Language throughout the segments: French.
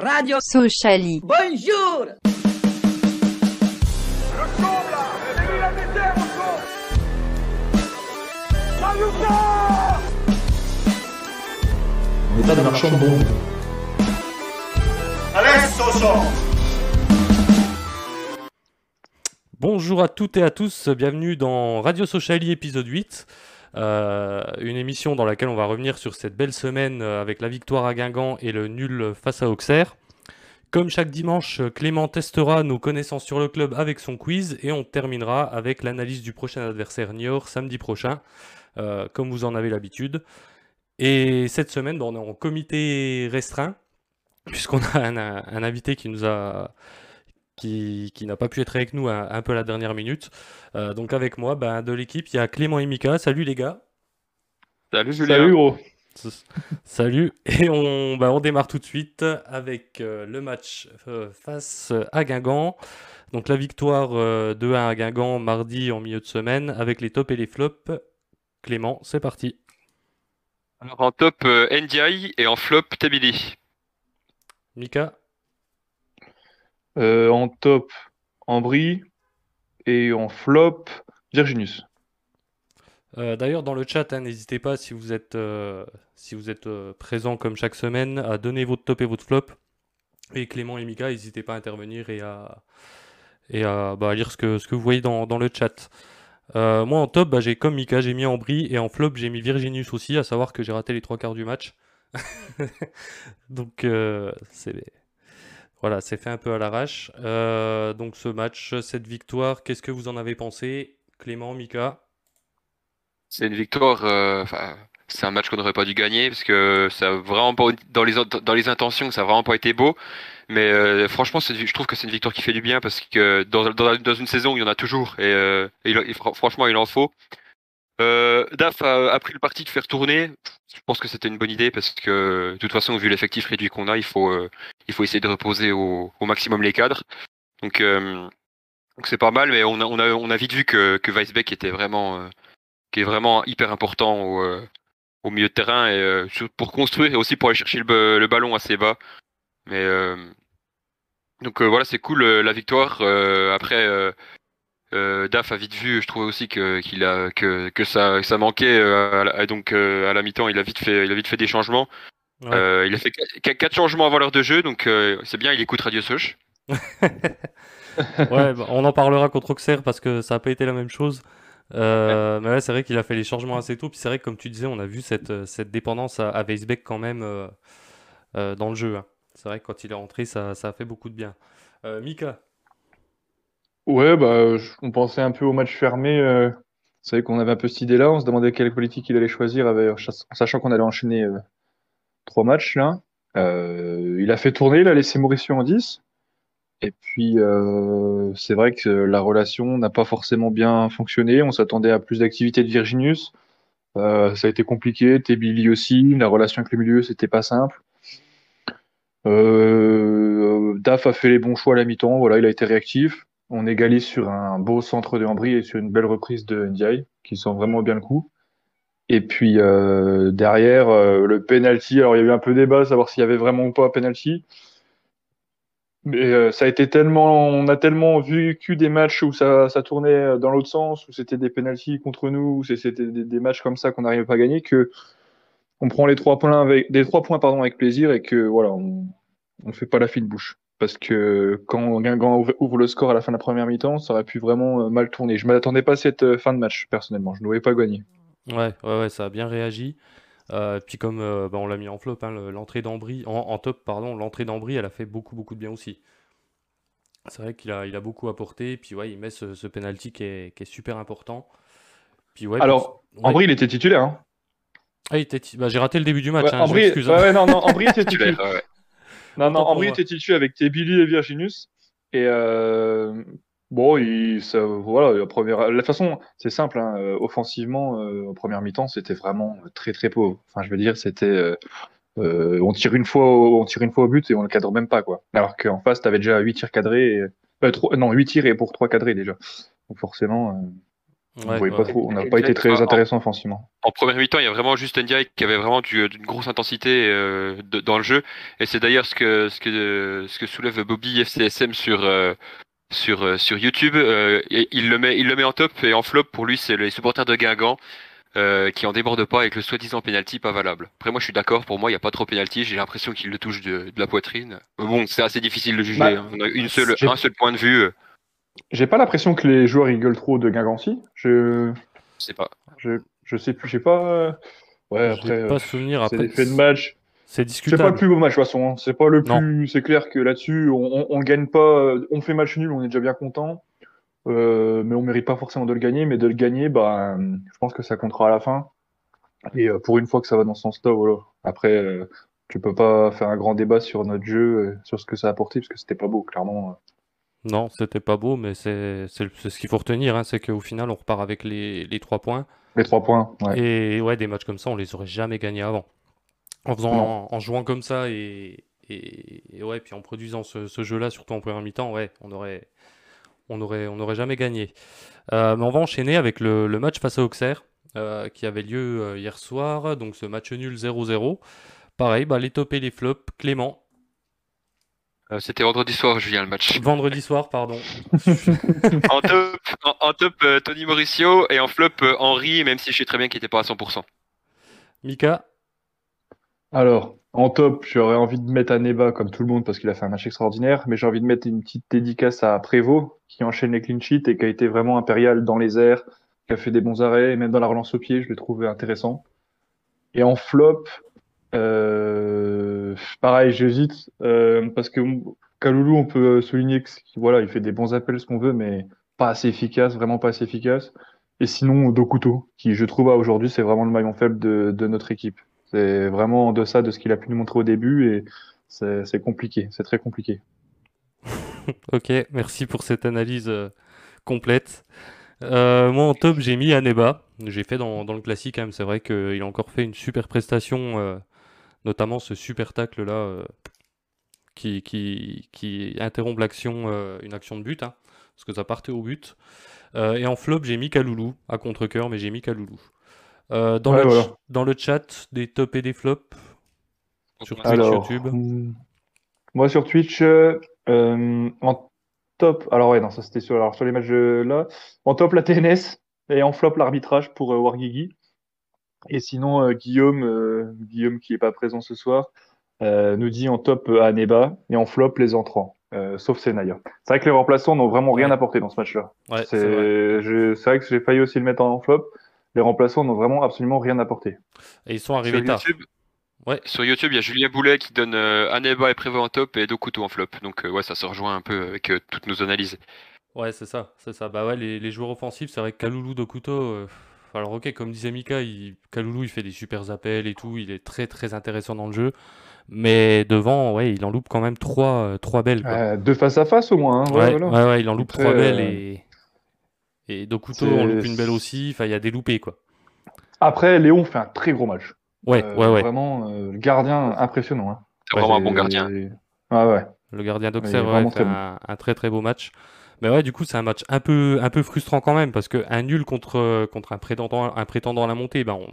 Radio Sociali. Bonjour En état de marchand de bombe. Bonjour à toutes et à tous, bienvenue dans Radio Sociali épisode 8, euh, une émission dans laquelle on va revenir sur cette belle semaine euh, avec la victoire à Guingamp et le nul face à Auxerre. Comme chaque dimanche, Clément testera nos connaissances sur le club avec son quiz et on terminera avec l'analyse du prochain adversaire Niort samedi prochain, euh, comme vous en avez l'habitude. Et cette semaine, bon, on est en comité restreint, puisqu'on a un invité qui nous a qui, qui n'a pas pu être avec nous un, un peu à la dernière minute. Euh, donc avec moi, ben, de l'équipe, il y a Clément et Mika. Salut les gars. Salut Julien. Salut gros. Salut. Et on, ben, on démarre tout de suite avec euh, le match euh, face à Guingamp. Donc la victoire euh, 2-1 à Guingamp mardi en milieu de semaine avec les tops et les flops. Clément, c'est parti. Alors en top euh, NDI et en flop Tabili. Mika, Euh, en top, Ambry. Et en flop, Virginus. Euh, D'ailleurs, dans le chat, hein, n'hésitez pas si vous êtes, euh, présent comme chaque semaine à donner votre top et votre flop. Et Clément et Mika, n'hésitez pas à intervenir et à, et à, bah, lire ce que, vous voyez dans, le chat. Moi, en top, bah, j'ai comme Mika, j'ai mis Ambry et en flop, j'ai mis Virginius aussi, à savoir que j'ai raté les trois quarts du match. Donc, c'est voilà, c'est fait un peu à l'arrache. Euh, donc, ce match, cette victoire, qu'est-ce que vous en avez pensé? Clément, Mika? C'est une victoire. euh, c'est un match qu'on n'aurait pas dû gagner parce que ça vraiment pas dans les intentions, ça a vraiment pas été beau. Mais euh, franchement, je trouve que c'est une victoire qui fait du bien parce que dans, une saison, il y en a toujours et, franchement, il en faut. Euh, Daf a, pris le parti de faire tourner. Je pense que c'était une bonne idée parce que de toute façon, vu l'effectif réduit qu'on a, il faut euh, essayer de reposer au, maximum les cadres. Donc euh, c'est pas mal, mais on a vite vu que que Weisbeck était vraiment hyper important au, milieu de terrain et pour construire et aussi pour aller chercher le, ba- le ballon assez bas. Donc voilà, c'est cool la victoire. Après, euh, Daf a vite vu, je trouvais aussi que qu'il a que que ça ça manquait. euh, donc euh, à la mi-temps, il a vite fait il a vite fait des changements. Ouais. Euh, il a fait qu- quatre changements avant l'heure de jeu, donc c'est bien. Il écoute Radio Soch. Ouais, bah, on en parlera contre Auxerre parce que ça n'a pas été la même chose. Mais ouais, c'est vrai qu'il a fait les changements assez tôt. Puis c'est vrai que, comme tu disais, on a vu cette, cette dépendance à, à Weisbeck quand même dans le jeu. hein. C'est vrai que quand il est rentré, ça, ça a fait beaucoup de bien. Mika, Ouais, bah, on pensait un peu au match fermé. Euh, c'est qu'on avait un peu cette idée-là. On se demandait quelle politique il allait choisir en sachant qu'on allait enchaîner euh, trois matchs là. Euh, il a fait tourner, il a laissé Mauricio en 10. Et puis, euh, c'est vrai que la relation n'a pas forcément bien fonctionné. On s'attendait à plus d'activité de Virginius. Ça a été compliqué. Tebili aussi. La relation avec le milieu, c'était pas simple. Daf a fait les bons choix à la mi-temps. Voilà, il a été réactif. On égalise sur un beau centre de Ambry et sur une belle reprise de Ndiaye, qui sent vraiment bien le coup. Et puis euh, derrière, euh, le penalty. Alors il y a eu un peu débat, à savoir s'il y avait vraiment ou pas penalty. Mais euh, ça on a tellement vécu des matchs où ça, tournait dans l'autre sens, où c'était des penalties contre nous, où c'était des, matchs comme ça qu'on n'arrivait pas à gagner, que on prend les trois points avec, avec plaisir et que voilà, fait pas la fine bouche. Parce que quand Guingamp ouvre- ouvre le score à la fin de la première mi-temps, ça aurait pu vraiment euh, mal tourner. Je m'attendais pas à cette euh, fin de match, personnellement. Je ne voyais pas gagner. ouais, ouais, ouais, ça a bien réagi. Euh, puis comme euh, bah, on l'a mis en flop, hein, le- l'entrée d'Ambry, en, en top, pardon, l'entrée d'Ambry, elle a fait beaucoup, beaucoup de bien aussi. C'est vrai qu'il a, il a beaucoup apporté. Puis ouais, il met ce, ce penalty qui est, qui est super important. Puis ouais, Alors, pour- ouais. Ambry, il était titulaire. Hein. Ah, il était ti- bah, j'ai raté le début du match, Ouais, hein, Ambry, ouais, hein. ouais, non, non, Ambry était titulaire. Non, non, moi. était titulaire avec Tebili et Virginus. Et euh, bon, il, ça, voilà, la première, façon, c'est simple, hein, euh, offensivement, euh, en première mi-temps, c'était vraiment très très pauvre. Enfin, je veux dire, c'était, euh, on tire une fois, au, on tire une fois au but et on le cadre même pas, quoi. Alors qu'en face, t'avais déjà 8 tirs cadrés, et, euh, non, 8 tirs et pour 3 cadrés déjà. Donc forcément, on pas trop, on n'a pas été très intéressant offensivement. En première mi-temps, il y a vraiment juste Ndiaye qui avait vraiment d'une grosse intensité euh, dans le jeu, et c'est d'ailleurs ce que ce que ce que soulève Bobby FCSM sur euh, sur euh, sur YouTube. il le met il le met en top et en flop pour lui, c'est les supporters de Guingamp. qui en débordent pas avec le soi-disant penalty pas valable. Après moi je suis d'accord, pour moi il n'y a pas trop penalty, j'ai l'impression qu'il le touche de, la poitrine. bon, c'est assez difficile de juger, bah, hein. on a une seule, un seul point de vue. J'ai pas l'impression que les joueurs rigolent trop de Guingampy. Je sais pas. Je, je sais plus, je sais pas. Ouais, après. Pas souvenir après. C'est fait de match. C'est discutable. C'est pas le plus beau match de toute façon. Hein. C'est pas le plus. C'est clair que là-dessus, on, on, gagne pas. On fait match nul, on est déjà bien content. Euh, mais on mérite pas forcément de le gagner. Mais de le gagner, bah, je pense que ça comptera à la fin. Et euh, pour une fois que ça va dans ce sens-là, voilà. Après, euh, tu peux pas faire un grand débat sur notre jeu, sur ce que ça a apporté, parce que c'était pas beau, clairement. Non, c'était pas beau, mais c'est ce qu'il faut retenir, hein, c'est qu'au final, on repart avec les, les trois points. Les trois points, ouais. Et ouais, des matchs comme ça, on les aurait jamais gagnés avant. En, faisant, en, jouant comme ça et, et, ouais, puis en produisant ce, ce jeu-là, surtout en première mi-temps, ouais, on aurait, on aurait, on aurait jamais gagné. Euh, mais on va enchaîner avec le, le match face à Auxerre, euh, qui avait lieu euh, hier soir, donc ce match nul 0-0. Pareil, bah, les top et les flops. Clément, euh, c'était vendredi soir, Julien, le match. Vendredi soir, pardon. en top, en, top euh, Tony Mauricio et en flop euh, Henri, même si je sais très bien qu'il n'était pas à 100%. Mika Alors, en top, j'aurais envie de mettre Aneba comme tout le monde parce qu'il a fait un match extraordinaire, mais j'ai envie de mettre une petite dédicace à Prévost qui enchaîne les clean sheets et qui a été vraiment impérial dans les airs, qui a fait des bons arrêts, et même dans la relance au pied, je l'ai trouvé intéressant. Et en flop, euh, pareil, j'hésite euh, parce que Kaloulou, on peut souligner que voilà, il fait des bons appels, ce qu'on veut, mais pas assez efficace, vraiment pas assez efficace. Et sinon, Dokuto, qui je trouve aujourd'hui, c'est vraiment le maillon faible de, notre équipe. C'est vraiment en deçà de ce qu'il a pu nous montrer au début et c'est compliqué, c'est très compliqué. ok, merci pour cette analyse euh, complète. Euh, moi en top, j'ai mis Aneba. J'ai fait dans, le classique, hein, c'est vrai qu'il a encore fait une super prestation euh, notamment ce super tacle là euh, qui, qui, qui, interrompt l'action, euh, une action de but, hein, parce que ça partait au but. Euh, et en flop, j'ai mis Kaloulou à contre-coeur, mais j'ai mis Kaloulou. dans, le dans le chat, des tops et des flops sur Twitch, YouTube. Hmm, moi sur Twitch, en top, alors ouais, non, ça c'était sur, alors, sur les matchs là. En top, la TNS et en flop, l'arbitrage pour Wargigi. Et sinon, euh, Guillaume, euh, Guillaume qui est pas présent ce soir, euh, nous dit en top Aneba et en flop les entrants. sauf Senaya. C'est vrai que les remplaçants n'ont vraiment rien apporté dans ce match-là. c'est vrai. que j'ai failli aussi le mettre en flop. Les remplaçants n'ont vraiment absolument rien apporté. Et ils sont arrivés sur tard. YouTube, ouais. Sur YouTube, il y a Julien Boulet qui donne Aneba et Prévost en top et Dokuto en flop. Donc ouais, ça se rejoint un peu avec toutes nos analyses. Ouais, c'est ça, c'est ça. Bah ouais, les, les joueurs offensifs, c'est vrai que Kaloulou, Dokuto, alors ok, comme disait Mika, il... Kaloulou il fait des super appels et tout, il est très très intéressant dans le jeu. Mais devant, ouais, il en loupe quand même trois, euh, trois belles. Quoi. deux face à face au moins. Hein, ouais, ouais, il en loupe trois belles euh, et. Et Dokuto en loupe une belle aussi. Enfin, il y a des loupés quoi. Après, Léon fait un très gros match. Ouais, euh, ouais, ouais. Vraiment, le gardien impressionnant. Hein. C'est vraiment un bon gardien. Ah ouais. Le gardien d'Auxerre fait un, un, très très beau match. Mais ouais, du coup, c'est un match un peu, un peu frustrant quand même, parce qu'un nul contre, contre un, prétendant, un prétendant à la montée, ben on,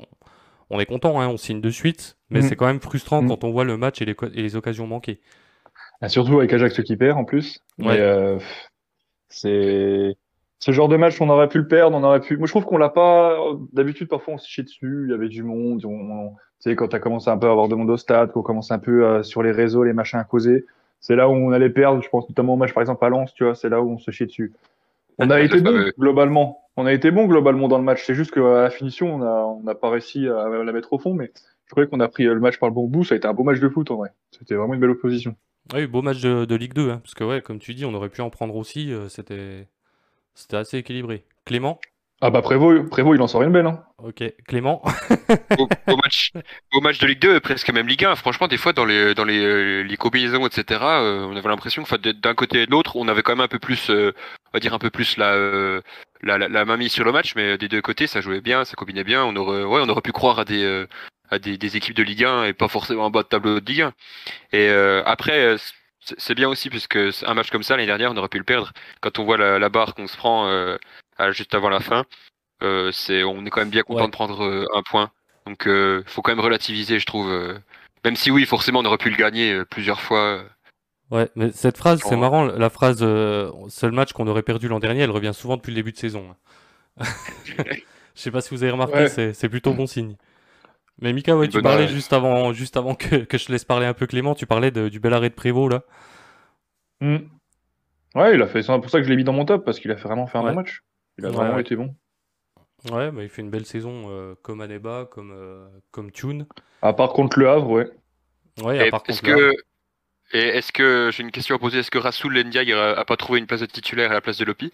on est content, hein, on signe de suite, mais mm. c'est quand même frustrant mm. quand on voit le match et les, et les occasions manquées. Ah, surtout avec Ajax qui perd en plus. Mais euh, c'est ce genre de match, on aurait pu le perdre, on aurait pu. Moi, je trouve qu'on l'a pas. D'habitude, parfois, on se chie dessus. Il y avait du monde. On... Tu sais, quand tu as commencé un peu à avoir de monde au stade, qu'on commence un peu euh, sur les réseaux, les machins à causer c'est là où on allait perdre. Je pense notamment au match, par exemple, à Lens, tu vois, c'est là où on se chie dessus. On a été bon globalement. On a été bon globalement dans le match. C'est juste qu'à la finition, on n'a pas réussi à la mettre au fond, mais je croyais qu'on a pris le match par le bon bout. Ça a été un beau match de foot en vrai. C'était vraiment une belle opposition. Oui, beau match de, Ligue 2, hein, parce que ouais, comme tu dis, on aurait pu en prendre aussi. Euh, c'était c'était assez équilibré. Clément? Ah bah Prévost, Prévost, il en sort une belle. Hein. Ok, Clément. au, match, au match de Ligue 2, presque même Ligue 1. Franchement, des fois, dans les, dans les, euh, les combinaisons, etc., euh, on avait l'impression que d'un côté et de l'autre, on avait quand même un peu plus, euh, on va dire un peu plus la, la, la, main mise sur le match, mais des deux côtés, ça jouait bien, ça combinait bien. On aurait, ouais, on aurait pu croire à des, à des, des, équipes de Ligue 1 et pas forcément en bas de tableau de Ligue 1. Et après, c'est bien aussi puisque un match comme ça l'année dernière, on aurait pu le perdre. Quand on voit la, la barre qu'on se prend juste avant la fin. Euh, c'est, on est quand même bien content Ouais. de prendre euh, un point. Donc, il faut quand même relativiser, je trouve. euh. Même si oui, forcément, on aurait pu le gagner euh, plusieurs fois. Ouais, mais cette phrase, c'est marrant. La phrase euh, seul match qu'on aurait perdu l'an dernier, elle revient souvent depuis le début de saison. hein. Je sais pas si vous avez remarqué, Ouais. c'est c'est plutôt bon signe. Mais Mika, ouais, tu parlais juste avant, juste avant que, que je te laisse parler un peu Clément, tu parlais de- du bel arrêt de Prévost là. Hmm. Ouais, il a fait. C'est pour ça que je l'ai mis dans mon top parce qu'il a fait vraiment fait un Ouais. bon match. Il a Ouais, vraiment ouais. été bon. Ouais, bah, il fait une belle saison euh, comme Aneba, comme, euh, comme Tune. À part contre le Havre, ouais. Ouais, à Et part est-ce contre que, et est-ce que, j'ai une question à poser, est-ce que Rasoul Ndiaye a, a pas trouvé une place de titulaire à la place de Lopi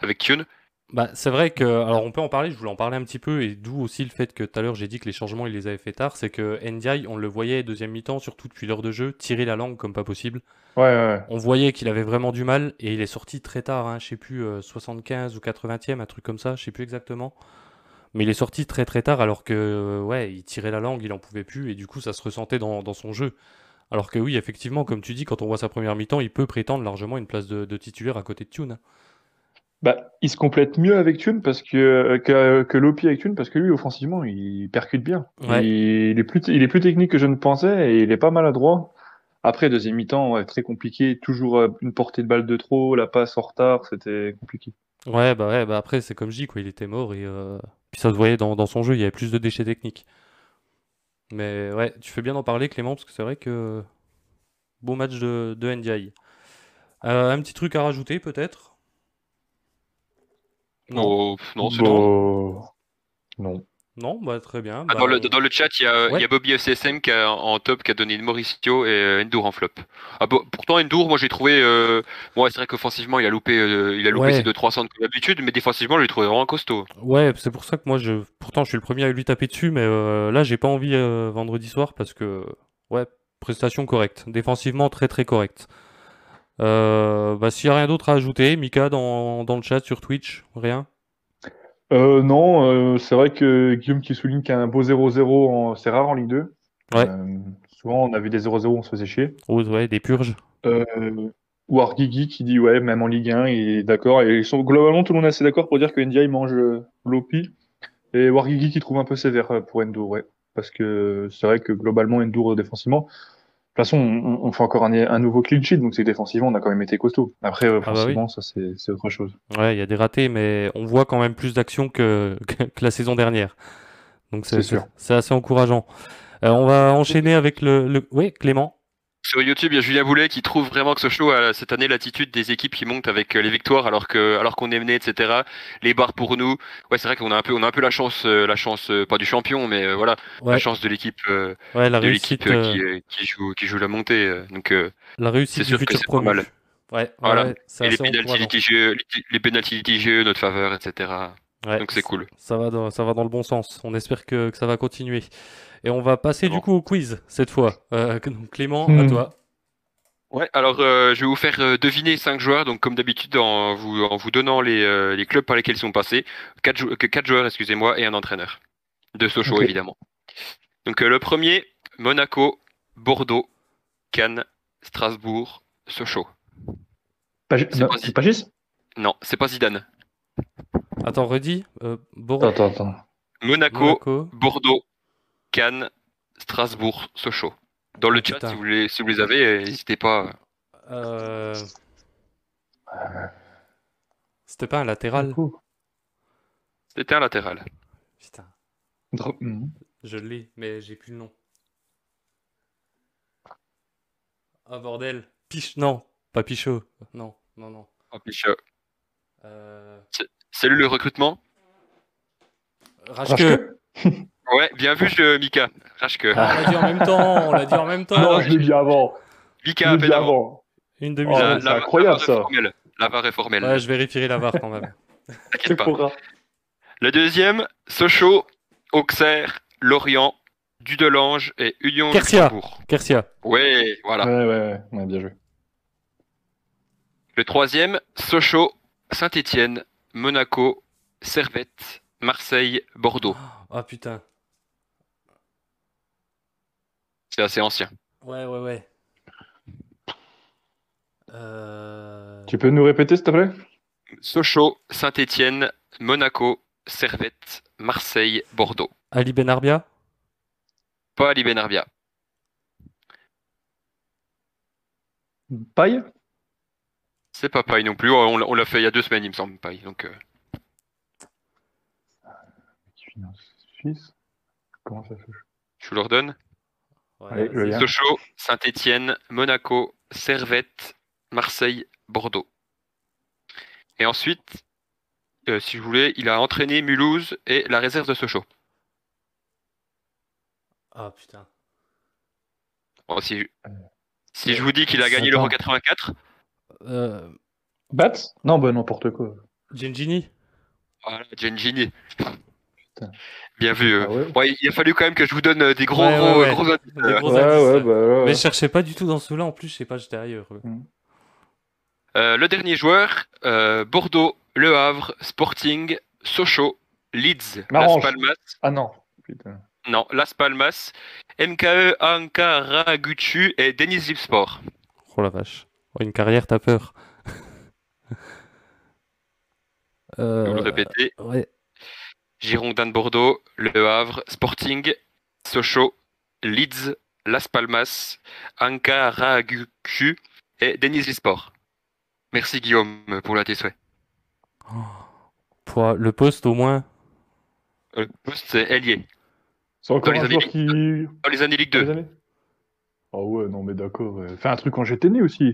Avec Kyun Bah, c'est vrai que, alors on peut en parler, je voulais en parler un petit peu, et d'où aussi le fait que tout à l'heure j'ai dit que les changements il les avait fait tard, c'est que Ndiaye, on le voyait deuxième mi-temps, surtout depuis l'heure de jeu, tirer la langue comme pas possible. Ouais, ouais. On voyait qu'il avait vraiment du mal, et il est sorti très tard, hein, je sais plus, euh, 75 ou 80e, un truc comme ça, je sais plus exactement. Mais il est sorti très très tard, alors que, euh, ouais, il tirait la langue, il en pouvait plus, et du coup ça se ressentait dans, dans son jeu. Alors que oui, effectivement, comme tu dis, quand on voit sa première mi-temps, il peut prétendre largement une place de, de titulaire à côté de Thune. hein. Bah, il se complète mieux avec Thune parce que, que, que Lopi avec Thune parce que lui, offensivement, il percute bien. Ouais. Il, est plus, il est plus technique que je ne pensais et il est pas maladroit. Après, deuxième mi-temps, ouais, très compliqué. Toujours euh, une portée de balle de trop, la passe en retard, c'était compliqué. Ouais, bah ouais, bah après, c'est comme je dis, quoi, il était mort et euh, puis ça se voyait dans, dans son jeu, il y avait plus de déchets techniques. Mais ouais, tu fais bien d'en parler, Clément, parce que c'est vrai que beau match de, de NDI. Euh, un petit truc à rajouter, peut-être? Non. Oh, non, c'est bon. Bon, Non. Non, bah très bien. Ah, bah, dans, le, on- dans le chat, il y a, y Bobby FCSM qui a, en top qui a donné Mauricio et euh, Endur en flop. Ah, bon, pourtant, Endur, moi j'ai trouvé. Euh, bon, ouais, c'est vrai qu'offensivement, il a loupé, euh, il a loupé Ouais. ses 2-3 centres comme d'habitude, mais défensivement, je l'ai trouvé vraiment costaud. Ouais, c'est pour ça que moi, je... pourtant, je suis le premier à lui taper dessus, mais euh, là, j'ai pas envie euh, vendredi soir parce que, ouais, prestation correcte. Défensivement, très très correcte. Euh, bah, s'il y a rien d'autre à ajouter, Mika dans, dans le chat sur Twitch, rien? Euh, non, euh, c'est vrai que Guillaume qui souligne qu'un beau 0-0, en- c'est rare en Ligue 2. Ouais. Euh, souvent, on a vu des 0-0, on se faisait chier. Oh, ouais, des purges. Ou Arguigui qui dit ouais, même en Ligue 1, il est d'accord. Et ils sont, globalement, tout le monde est assez d'accord pour dire que Ndiaye mange Lopi. Et Wargigi qui trouve un peu sévère pour Endur, ouais. Parce que c'est vrai que globalement, euh, défensivement. De toute façon, on, on fait encore un, un nouveau clean sheet, donc c'est défensivement, on a quand même été costaud. Après, euh, Ah bah oui. ça c'est c'est autre chose. Ouais, il y a des ratés, mais on voit quand même plus d'actions que, que, que la saison dernière. Donc c'est C'est sûr. c'est- c'est assez encourageant. Euh, on va enchaîner avec le, le... Oui, Clément. Sur YouTube, il y a Julien Boulet qui trouve vraiment que Sochaux a cette année l'attitude des équipes qui montent avec euh, les victoires alors que alors qu'on est mené, etc. Les barres pour nous. Ouais, c'est vrai qu'on a un peu on a un peu la chance, euh, la chance euh, pas du champion, mais euh, voilà, Ouais, la chance de l'équipe euh, ouais, de l'équipe qui, qui joue qui joue la montée. donc la réussite c'est du futur promu. mal. Ouais, Voilà. ouais, et les pénalties litigieux, les, les pénalties litigieux, notre faveur, etc. Ouais, Donc c'est cool. Ça va dans, ça va dans le bon sens. On espère que, que ça va continuer. Et on va passer du coup au quiz cette fois. Euh, donc, Clément, à Hmm. toi. Ouais, alors euh, je vais vous faire euh, deviner cinq joueurs, donc comme d'habitude en vous, en vous donnant les, euh, les clubs par lesquels ils sont passés, quatre, jou- que quatre joueurs, excusez-moi, et un entraîneur. De Sochaux, évidemment. Donc euh, le premier, Monaco, Bordeaux, Cannes, Strasbourg, Sochaux. C'est non, pas- c'est Pagis Non, c'est pas Zidane. Attends, redis. Euh, Bordeaux, Attends, attends, attends. Monaco, Monaco. Bordeaux, Cannes, Strasbourg, Sochaux. Dans le chat, si vous, les, si vous les avez, euh, n'hésitez pas. Euh, C'était pas un latéral C'était un latéral. Putain, je l'ai, mais j'ai plus le nom. Ah bordel. Piche. Non, pas Pichot. Non, non, non. Oh, Pichot. Euh... Salut le recrutement. Rachke. Ouais, bien vu, je, Mika. Rachke. Ah, on l'a dit en même temps. On l'a dit en même temps. Non, je l'ai dit avant. Mika Je l'ai dit avant. avant. Une Oh, demi ouais, c'est incroyable, est ça. formelle. La VAR est formelle. Ouais, je vérifierai la VAR quand même. T'inquiète pas. pourra. Le deuxième, Sochaux, Auxerre, Lorient, Dudelange et Union Kersia. Kersia. Ouais, voilà. Ouais, ouais, ouais, ouais, bien joué. Le troisième, Sochaux, Saint-Étienne, Monaco, Servette, Marseille, Bordeaux. Ah putain. C'est assez ancien. Ouais, ouais, ouais. Euh... Tu peux nous répéter, s'il te plaît? Sochaux, Saint-Étienne, Monaco, Servette, Marseille, Bordeaux. Ali Benarbia Pas Ali Benarbia. Paille? C'est pas Paille non plus. On, l'a- on l'a fait il y a deux semaines, il me semble, Paille. Donc, euh, Qui finance Suisse Comment ça fait je vous leur Allez. Sochaux, Saint-Étienne, Monaco, Servette, Marseille, Bordeaux. Et ensuite, euh, si je voulais, il a entraîné Mulhouse et la réserve de Sochaux. Ah putain. Bon, si, si je vous dis qu'il a gagné l'Euro 84, Euh, Bats? Non, bah n'importe quoi. Gengini? Voilà, Gengini. Bien vu. euh. Ah ouais Ouais, il a fallu quand même que je vous donne euh, des gros, Ouais, gros, ouais, ouais. gros indices. Des euh. gros Ouais, indices, ouais, ouais. bah ouais. Mais je cherchais pas du tout dans ceux-là, en plus, je sais pas, j'étais ailleurs. Euh, le dernier joueur, euh, Bordeaux, Le Havre, Sporting, Sochaux, Leeds, Las. Palmas, Ah non. Putain. non, Las Palmas, MKE Ankaraguchu et Denis Lipsport. Oh la vache. Oh, une carrière, t'as peur. Vais vous Euh, le répéter. ouais. Girondin de Bordeaux, Le Havre, Sporting, Sochaux, Leeds, Las Palmas, Ankaraguchu et Denis Lipsport. Merci Guillaume pour la tes souhaits. Pour le poste, au moins. Euh, Le poste c'est ailier. C'est encore les un années joueur Ligue- qui. Dans les années Ligue dans 2. les années Ah ouais, non, mais d'accord. ouais. Fais un truc quand j'étais né aussi.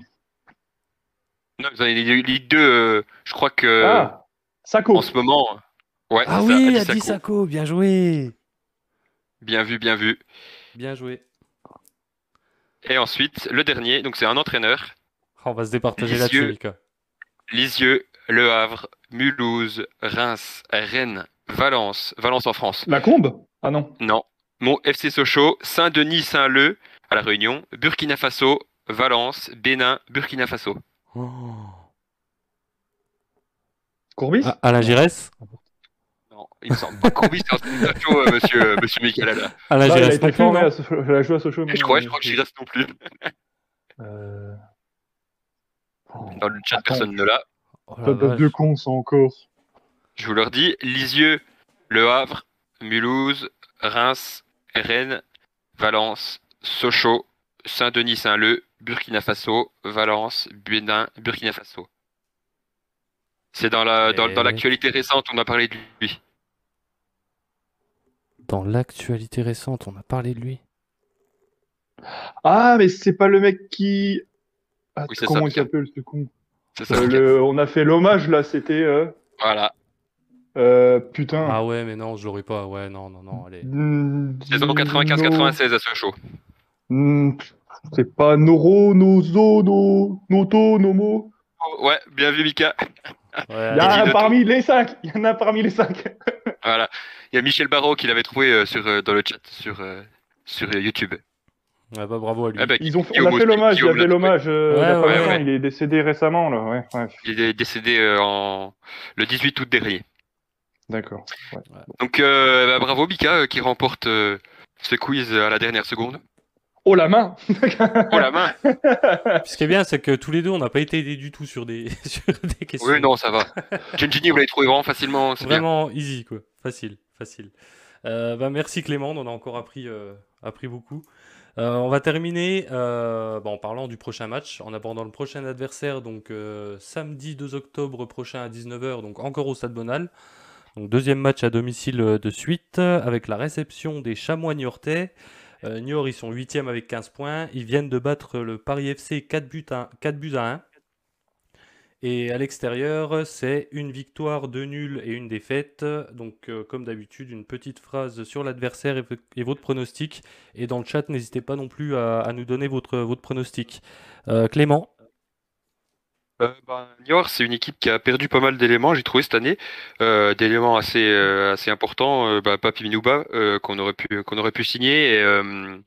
Non, les années Ligue 2, euh, je crois que Ah Sako en ce moment. Ouais, Ah ça, oui, Adi Adi Sako. Sako, bien joué. Bien vu, bien vu. Bien joué. Et ensuite, le dernier, donc c'est un entraîneur. On va se départager là-dessus. Lisieux, Le Havre, Mulhouse, Reims, Rennes, Valence, Valence en France. La combe? Ah non. Non. Mon FC Sochaux, Saint-Denis, Saint-Leu, à La Réunion, Burkina Faso, Valence, Bénin, Burkina Faso. Oh. Courbis? Ah, Alain Giresse? Il me semble pas. Courbis, c'est un truc de chaud, euh, monsieur, monsieur Michael. Là. Ah, il a Giresse été non plus, formé non à Sochaux- il a joué à Sochaux. Mais- je crois, je crois que j'y reste non plus. Euh... oh, Dans le chat, Attends. personne ne l'a. Oh la Ça date vache. de con, ça encore. Je vous leur dis, Lisieux, Le Havre, Mulhouse, Reims, Rennes, Valence, Sochaux, Saint-Denis, Saint-Leu, Burkina Faso, Valence, Bénin, Burkina Faso. C'est dans la dans, dans l'actualité récente, on a parlé de lui. Dans l'actualité récente, on a parlé de lui. Ah, mais c'est pas le mec qui. Ah, Oui, comment ça, il s'appelle ce con ça. Euh, le- On a fait l'hommage là, c'était. euh, Voilà. euh, putain. Ah ouais, mais non, je l'aurais pas. Ouais, non, non, non, allez. Mm, Saison no- 95-96 à Sochaux. Mm, C'est pas Noro, Nozo, no, Noto, Nomo. Oh, ouais, bien vu Mika. Ouais, Il y en a parmi les cinq. Il y en a un parmi les cinq. Voilà. Il y a Michel Barrault qui l'avait trouvé euh, sur, euh, dans le chat sur, euh, sur YouTube. Ouais, bah, bravo à lui. Ah bah, Ils ont fait- on a fait l'hommage. Il y avait l'hommage. euh, Ouais, ouais. Il est décédé récemment là. Ouais, ouais. Il est décédé euh, en le 18 août dernier. D'accord. Ouais. Donc euh, bah, bravo Mika euh, qui remporte euh, ce quiz à la dernière seconde. Oh la main. Oh la main Ce qui est bien, c'est que tous les deux, on n'a pas été aidés du tout sur des, sur des questions. Oui non ça va. Gengini vous l'avez trouvé vraiment facilement, bien. Vraiment easy, quoi. Facile, facile. Euh, bah, merci Clément, on a encore appris, euh, appris beaucoup. Euh, on va terminer euh, bah, en parlant du prochain match, en abordant le prochain adversaire, donc euh, samedi 2 octobre prochain à 19h, donc encore au Stade Bonal. Donc deuxième match à domicile de suite, avec la réception des Chamois niortais. Euh, Niort, ils sont 8 avec 15 points. Ils viennent de battre le Paris FC 4 buts à, 4 buts à 1. Et à l'extérieur, c'est une victoire, deux nuls et une défaite. Donc, euh, comme d'habitude, une petite phrase sur l'adversaire et, votre pronostic. Et dans le chat, n'hésitez pas non plus à, nous donner votre, votre pronostic. Euh, Clément Euh, bah, c'est une équipe qui a perdu pas mal d'éléments j'ai trouvé cette année, Euh, d'éléments assez euh, assez importants. Euh, bah, Papi Minouba euh, qu'on aurait pu qu'on aurait pu signer et euh,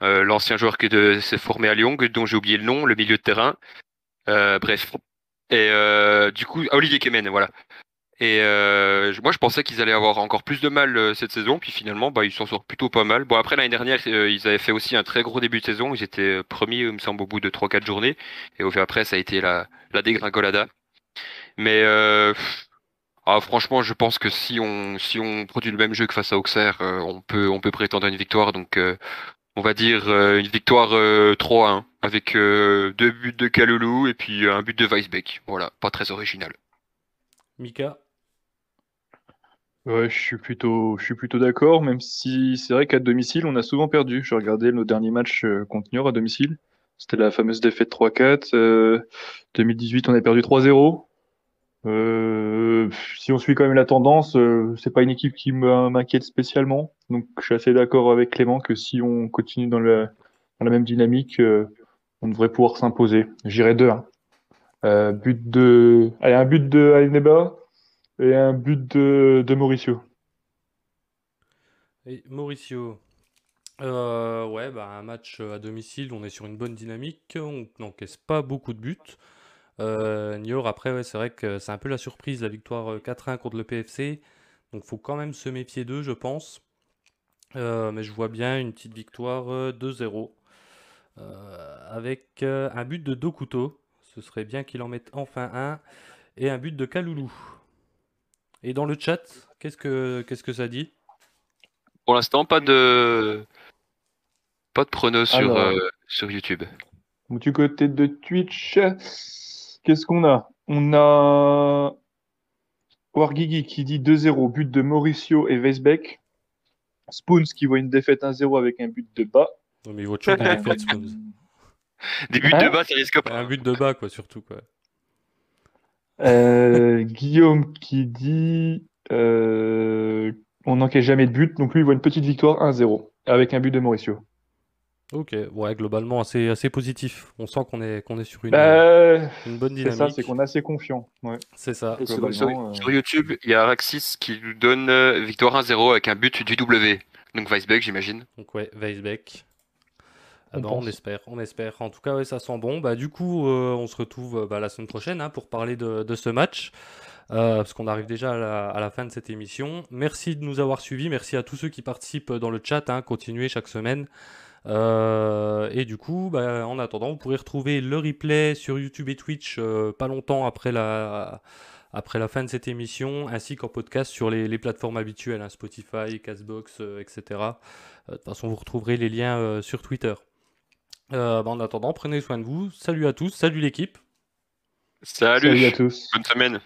l'ancien joueur qui s'est formé à Lyon dont j'ai oublié le nom, le milieu de terrain. Bref. Et du coup, Olivier Kemen, voilà. Et euh, moi, je pensais qu'ils allaient avoir encore plus de mal euh, cette saison, puis finalement, bah, ils s'en sortent plutôt pas mal. Bon, après l'année dernière, euh, ils avaient fait aussi un très gros début de saison. Ils étaient premiers, il me semble, au bout de 3-4 journées. Et au fait après, ça a été la, la dégringolada. Mais Ah, franchement, je pense que si on, si on produit le même jeu que face à Auxerre, on peut, on peut prétendre à une victoire. Donc, on va dire une victoire 3-1 avec deux buts de Kaloulou et puis un but de Weisbeck. Voilà, pas très original. Mika? Ouais, je suis plutôt, je suis plutôt d'accord, même si c'est vrai qu'à domicile, on a souvent perdu. J'ai regardé nos derniers matchs contre Niort à domicile. C'était la fameuse défaite 3-4. 2018, on a perdu 3-0. Euh, si on suit quand même la tendance, euh, c'est pas une équipe qui m'inquiète spécialement. Donc je suis assez d'accord avec Clément que si on continue dans, la même dynamique, euh, on devrait pouvoir s'imposer. J'irai deux. Hein. Euh, but de, allez, un but de Alneba et un but de, de Mauricio. Mauricio. Euh, ouais, bah, un match à domicile, on est sur une bonne dynamique, on n'encaisse pas beaucoup de buts. Euh, Niort, après, c'est vrai que c'est un peu la surprise, la victoire 4-1 euh, contre le PFC. Donc, faut quand même se méfier d'eux, je pense. Euh, mais je vois bien une petite victoire 2-0. avec un but de Dokuto. Ce serait bien qu'il en mette enfin un. Et un but de Kaloulou. Et dans le chat, qu'est-ce que, qu'est-ce que ça dit? Pour l'instant, pas de pas de pronos sur, sur YouTube. Du côté de Twitch, Qu'est-ce qu'on a? On a Wargigi qui dit 2-0, but de Mauricio et Weisbeck. Spoons qui voit une défaite 1-0 avec un but de bas. Non, mais il voit toujours des défaites, Spoons. Des buts de hein? bas, ça risque pas. Un but de bas, quoi, surtout. Quoi. Euh, Guillaume qui dit euh, on n'encaisse jamais de but, donc lui il voit une petite victoire 1-0 avec un but de Mauricio. Ok, ouais, globalement assez, assez positif. On sent qu'on est, qu'on est sur une, bah, une bonne dynamique. C'est ça, c'est qu'on est assez confiant. Ouais. C'est ça. Sur, sur, YouTube, il y a Araxis qui nous donne euh, victoire 1-0 avec un but du W. Donc Weisbeck, j'imagine. Donc ouais, Weisbeck. Ah on, bah, on, espère, on espère. En tout cas, ouais, ça sent bon. Bah, du coup, euh, on se retrouve euh, bah, la semaine prochaine hein, pour parler de, de ce match. parce qu'on arrive déjà à la, à la, fin de cette émission. Merci de nous avoir suivis. Merci à tous ceux qui participent dans le chat. Hein, continuez chaque semaine. Euh, et du coup, bah, en attendant, vous pourrez retrouver le replay sur YouTube et Twitch euh, pas longtemps après la, après la fin de cette émission, ainsi qu'en podcast sur les, plateformes habituelles, hein, Spotify, Castbox, euh, etc. de toute façon, vous retrouverez les liens sur Twitter. Bah, en attendant, prenez soin de vous. Salut à tous, salut l'équipe. Salut. salut à tous. Bonne semaine.